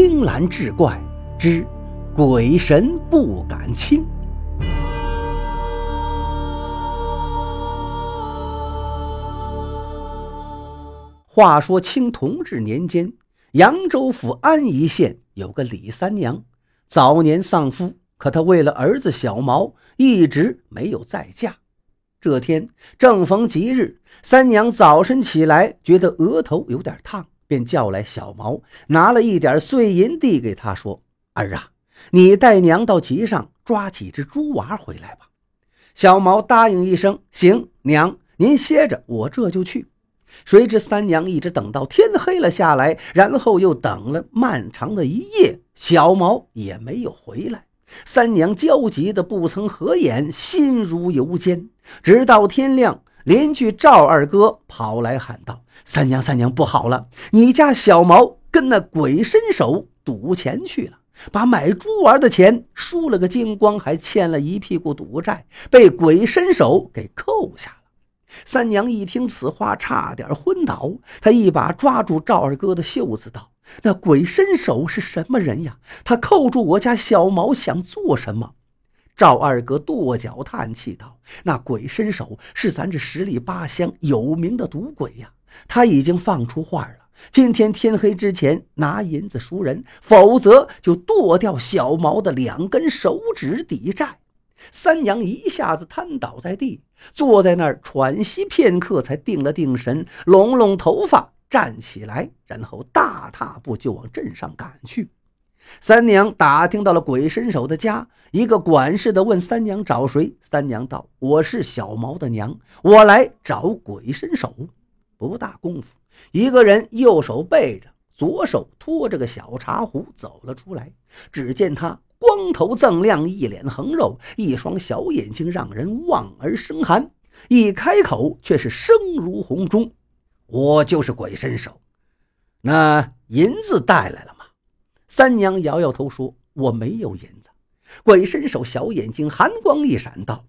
青蓝志怪之鬼神不敢侵。话说清同治年间，扬州府安宜县有个李三娘，早年丧夫，可她为了儿子小毛，一直没有再嫁。这天正逢吉日，三娘早晨起来，觉得额头有点烫，便叫来小毛，拿了一点碎银递给他，说：“儿啊，你带娘到集上抓几只猪娃回来吧。”小毛答应一声：“行，娘您歇着，我这就去。”谁知三娘一直等到天黑了下来，然后又等了漫长的一夜，小毛也没有回来。三娘焦急的不曾合眼，心如油煎。直到天亮，邻居赵二哥跑来喊道：“三娘，三娘，不好了！你家小毛跟那鬼伸手赌钱去了，把买猪玩的钱输了个精光，还欠了一屁股赌债，被鬼伸手给扣下了。”三娘一听此话，差点昏倒。她一把抓住赵二哥的袖子，道：“那鬼伸手是什么人呀？他扣住我家小毛，想做什么？”赵二哥跺脚叹气道：“那鬼伸手是咱这十里八乡有名的赌鬼呀！他已经放出话了，今天天黑之前拿银子赎人，否则就剁掉小毛的两根手指抵债。”三娘一下子瘫倒在地，坐在那儿喘息片刻，才定了定神，拢拢头发，站起来，然后大踏步就往镇上赶去。三娘打听到了鬼伸手的家，一个管事的问三娘找谁。三娘道：“我是小毛的娘，我来找鬼伸手。”不大功夫，一个人右手背着，左手托着个小茶壶走了出来。只见他。光头锃亮，一脸横肉，一双小眼睛让人望而生寒。一开口却是声如洪钟：“我就是鬼伸手，那银子带来了吗？”三娘摇摇头说：“我没有银子。”鬼伸手小眼睛寒光一闪，道：“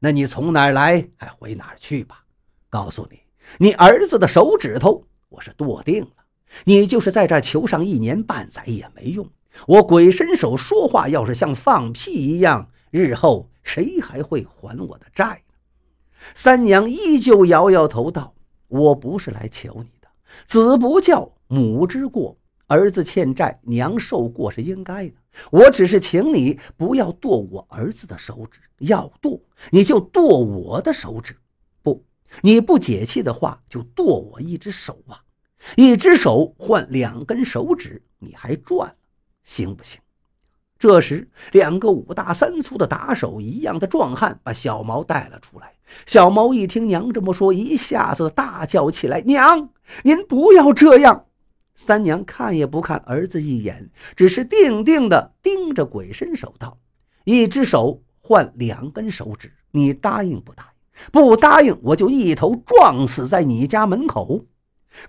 那你从哪儿来，还回哪儿去吧。告诉你，你儿子的手指头我是剁定了，你就是在这儿求上一年半载也没用。”我鬼伸手说话，要是像放屁一样，日后谁还会还我的债？三娘依旧摇摇头道：“我不是来求你的，子不教，母之过。儿子欠债，娘受过是应该的。我只是请你不要剁我儿子的手指，要剁你就剁我的手指。不，你不解气的话，就剁我一只手啊！一只手换两根手指，你还赚。”行不行？这时，两个五大三粗的打手一样的壮汉把小毛带了出来。小毛一听娘这么说，一下子大叫起来：“娘，您不要这样！”三娘看也不看儿子一眼，只是定定的盯着鬼伸手道：“一只手换两根手指，你答应不答应？不答应，我就一头撞死在你家门口。”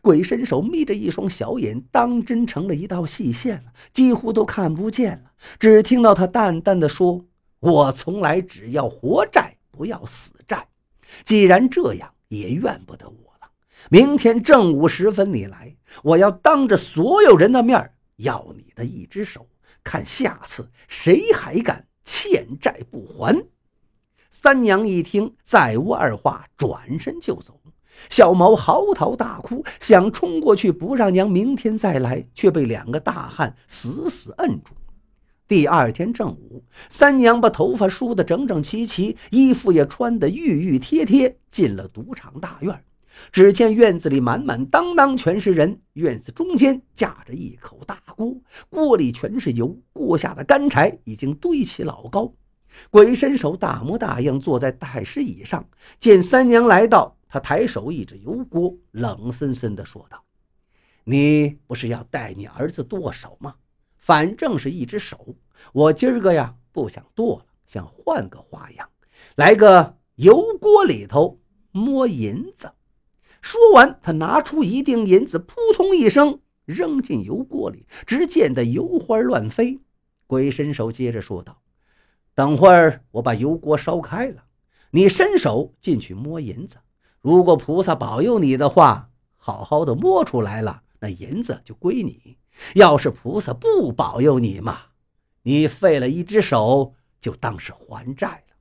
鬼伸手眯着一双小眼，当真成了一道细线了，几乎都看不见了。只听到他淡淡的说：“我从来只要活债，不要死债。既然这样，也怨不得我。明天正午时分你来，我要当着所有人的面要你的一只手，看下次谁还敢欠债不还。”三娘一听，再无二话，转身就走。小毛嚎啕大哭，想冲过去不让娘明天再来，却被两个大汉死死摁住。第二天正午，三娘把头发梳得整整齐齐，衣服也穿得浴浴贴贴，进了赌场大院。只见院子里满满当当全是人，院子中间架着一口大锅，锅里全是油，锅下的干柴已经堆起老高。鬼伸手大模大样坐在太师椅上，见三娘来到。他抬手一指油锅，冷森森地说道：“你不是要带你儿子剁手吗？反正是一只手，我今儿个呀不想剁了，想换个花样，来个油锅里头摸银子。”说完，他拿出一锭银子，扑通一声扔进油锅里，只见得油花乱飞。鬼伸手接着说道：“等会儿我把油锅烧开了，你伸手进去摸银子。”如果菩萨保佑你的话，好好的摸出来了，那银子就归你。要是菩萨不保佑你嘛，你废了一只手，就当是还债了。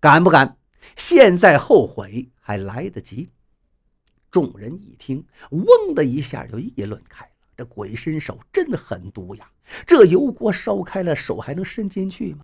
敢不敢？现在后悔还来得及。众人一听，嗡的一下就议论开了。这鬼伸手真的狠毒呀！这油锅烧开了，手还能伸进去吗？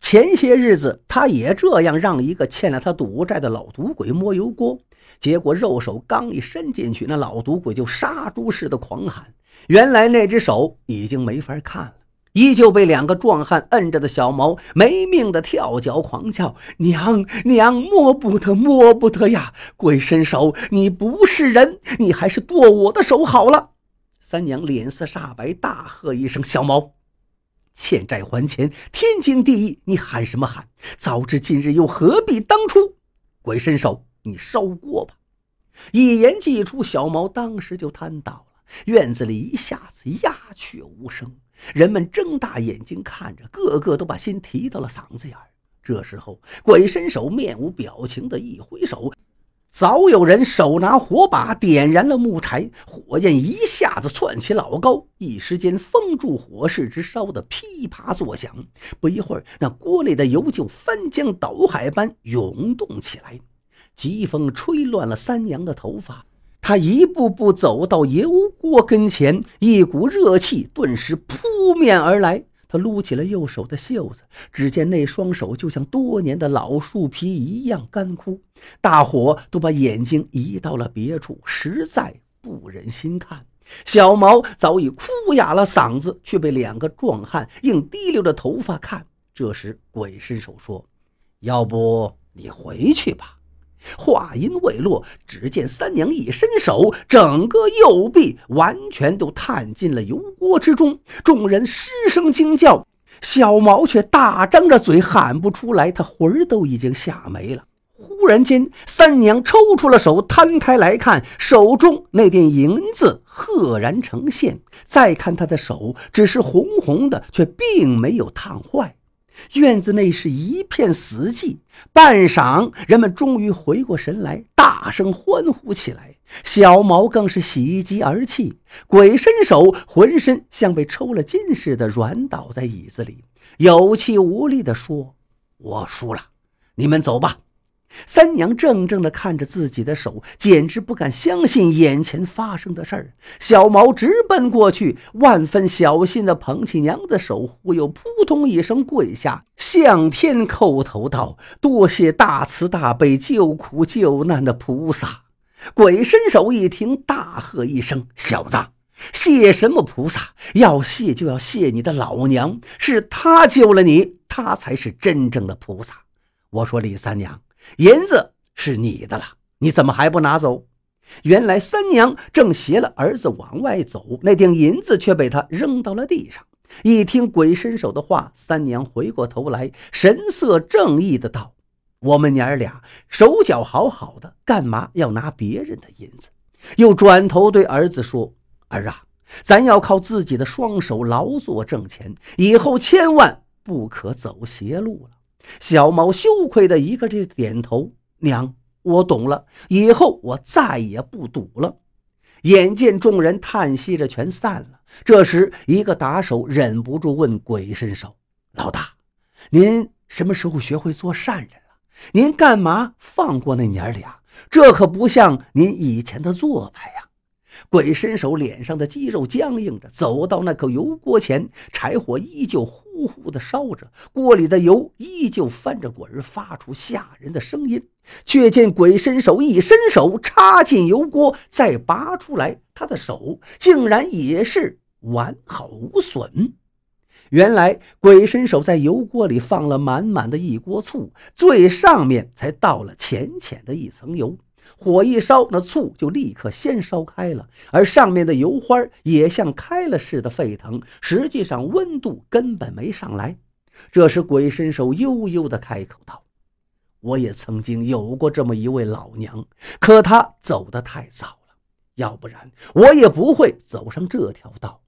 前些日子，他也这样让一个欠了他赌债的老赌鬼摸油锅，结果肉手刚一伸进去，那老赌鬼就杀猪似的狂喊。原来那只手已经没法看了，依旧被两个壮汉摁着的小毛没命的跳脚狂叫：“娘娘，摸不得，摸不得呀！鬼伸手，你不是人，你还是剁我的手好了。”三娘脸色煞白，大喝一声：“小毛！”欠债还钱，天经地义。你喊什么喊？早知今日，又何必当初？鬼伸手，你烧锅吧！一言既出，小毛当时就瘫倒。院子里一下子鸦雀无声，人们睁大眼睛看着，个个都把心提到了嗓子眼儿。这时候，鬼伸手面无表情的一挥手。早有人手拿火把点燃了木柴，火焰一下子窜起老高，一时间封住火势，直烧得噼啪作响。不一会儿，那锅里的油就翻江倒海般涌动起来。疾风吹乱了三娘的头发，他一步步走到油锅跟前，一股热气顿时扑面而来。他撸起了右手的袖子，只见那双手就像多年的老树皮一样干枯。大伙都把眼睛移到了别处，实在不忍心看。小毛早已哭哑了嗓子，却被两个壮汉硬提溜着头发看。这时，鬼伸手说：“要不你回去吧。”话音未落，只见三娘一伸手，整个右臂完全都探进了油锅之中。众人失声惊叫，小毛却大张着嘴喊不出来，他魂儿都已经吓没了。忽然间，三娘抽出了手，摊开来看，手中那锭银子赫然呈现。再看她的手，只是红红的，却并没有烫坏。院子内是一片死寂，半晌，人们终于回过神来，大声欢呼起来。小毛更是喜极而泣，鬼伸手，浑身像被抽了筋似的，软倒在椅子里，有气无力地说：“我输了，你们走吧。”三娘怔怔地看着自己的手，简直不敢相信眼前发生的事儿。小毛直奔过去，万分小心地捧起娘的手，忽又扑通一声跪下，向天叩头道：“多谢大慈大悲、救苦救难的菩萨！”鬼伸手一听，大喝一声：“小子，谢什么菩萨？要谢就要谢你的老娘，是她救了你，她才是真正的菩萨。”我说李三娘。银子是你的了，你怎么还不拿走？原来三娘正携了儿子往外走，那锭银子却被他扔到了地上。一听鬼伸手的话，三娘回过头来，神色正义的道：“我们娘儿俩手脚好好的，干嘛要拿别人的银子？”又转头对儿子说：“儿啊，咱要靠自己的双手劳作挣钱，以后千万不可走邪路了。”小毛羞愧的一个劲点头，娘，我懂了，以后我再也不赌了。眼见众人叹息着全散了，这时一个打手忍不住问鬼伸手：“老大，您什么时候学会做善人了？您干嘛放过那娘俩？这可不像您以前的做派呀。”鬼伸手，脸上的肌肉僵硬着，走到那口油锅前，柴火依旧呼呼的烧着，锅里的油依旧翻着滚，发出吓人的声音。却见鬼伸手一伸手插进油锅，再拔出来，他的手竟然也是完好无损。原来鬼伸手在油锅里放了满满的一锅醋，最上面才倒了浅浅的一层油。火一烧，那醋就立刻先烧开了，而上面的油花也像开了似的沸腾。实际上温度根本没上来。这时鬼伸手悠悠地开口道：“我也曾经有过这么一位老娘，可她走得太早了，要不然我也不会走上这条道。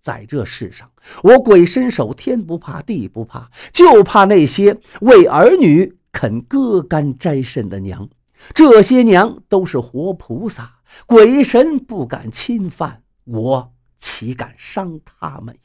在这世上，我鬼伸手天不怕地不怕，就怕那些为儿女肯割肝摘肾的娘。”这些娘都是活菩萨，鬼神不敢侵犯。我岂敢伤他们？